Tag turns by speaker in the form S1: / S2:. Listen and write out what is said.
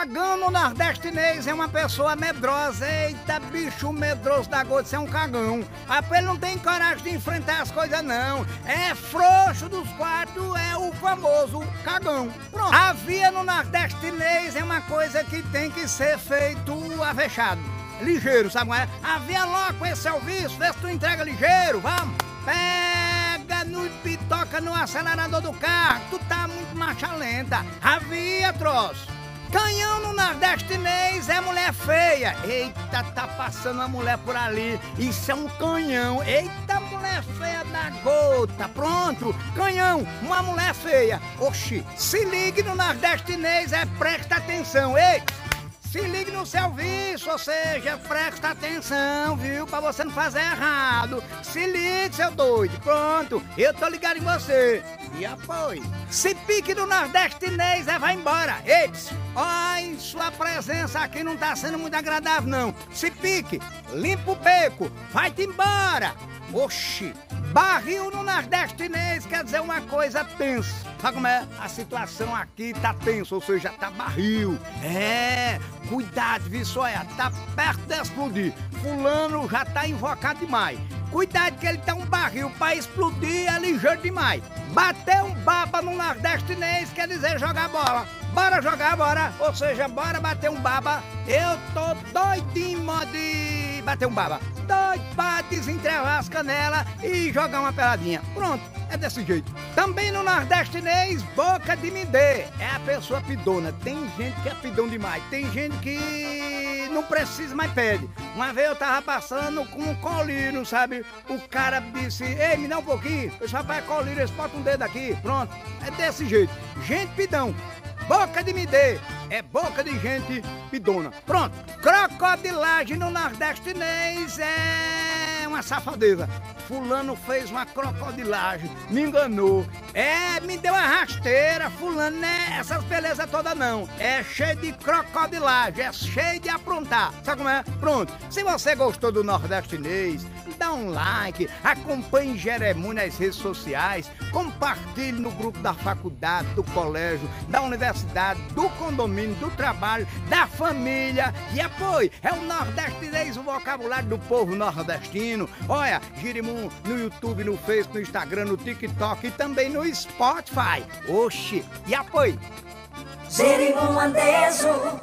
S1: cagão no nordestinês é uma pessoa medrosa. Eita, bicho medroso da gota, isso é um cagão. A ele não tem coragem de enfrentar as coisas, não. É frouxo dos quatro, é o famoso cagão. Pronto. A via no nordestinês é uma coisa que tem que ser feito avexado. Ligeiro, sabe qual é? Avia logo com esse serviço, vê se tu entrega ligeiro, vamos. Pega no pitoca no acelerador do carro, tu tá muito marcha lenta. Avia, troço. Canhão no nordestinês é mulher feia. Eita, tá passando uma mulher por ali. Isso é um canhão. Eita, mulher feia da gota. Pronto, canhão, uma mulher feia. Oxi, se ligue no nordestinês, é presta atenção. Ei! Se ligue no serviço, ou seja, presta atenção, viu? Pra você não fazer errado. Se ligue, seu doido. Pronto, eu tô ligado em você. E apoio. Se pique do nordestinês, é vai embora. Eits, ai, sua presença aqui não tá sendo muito agradável, não. Se pique, limpa o beco, vai-te embora. Oxi, barril no nordestinês quer dizer uma coisa tensa. Sabe como é? A situação aqui tá tensa, ou seja, tá barril. É, cuidado, viu, tá perto de explodir. Fulano já tá invocado demais. Cuidado que ele tá um barril pra explodir é ligeiro demais. Bater um baba no nordestinês quer dizer jogar bola. Bora jogar, bora. Ou seja, bora bater um baba. Eu tô doidinho de bater um baba. Doido pra desentrevar as canelas e jogar uma peladinha. Pronto, é desse jeito. Também no nordestinês, boca de me dê. É a pessoa pidona. Tem gente que é pidão demais. Tem gente que não precisa mais pede. Uma vez eu tava passando com um colírio, sabe? O cara disse, ei, me dá um pouquinho. Eu disse, rapaz, colírio, eles botam um dedo aqui. Pronto, é desse jeito. Gente pidão. Boca de me dê é boca de gente pidona. Pronto, crocodilagem no nordestinês é uma safadeza. Fulano fez uma crocodilagem, me enganou. É, me deu uma rasteira, fulano, né? Essas belezas todas não. É cheio de crocodilagem, é cheio de aprontar. Sabe como é? Pronto. Se você gostou do nordestinês, dá um like, acompanhe Jeremu nas redes sociais, compartilhe no grupo da faculdade, do colégio, da universidade, do condomínio, do trabalho, da família e apoie. É o nordestinês, o vocabulário do povo nordestino. Olha, No YouTube, no Facebook, no Instagram, no TikTok e também no Spotify. Oxi, e apoie.
S2: Jerimum Andejo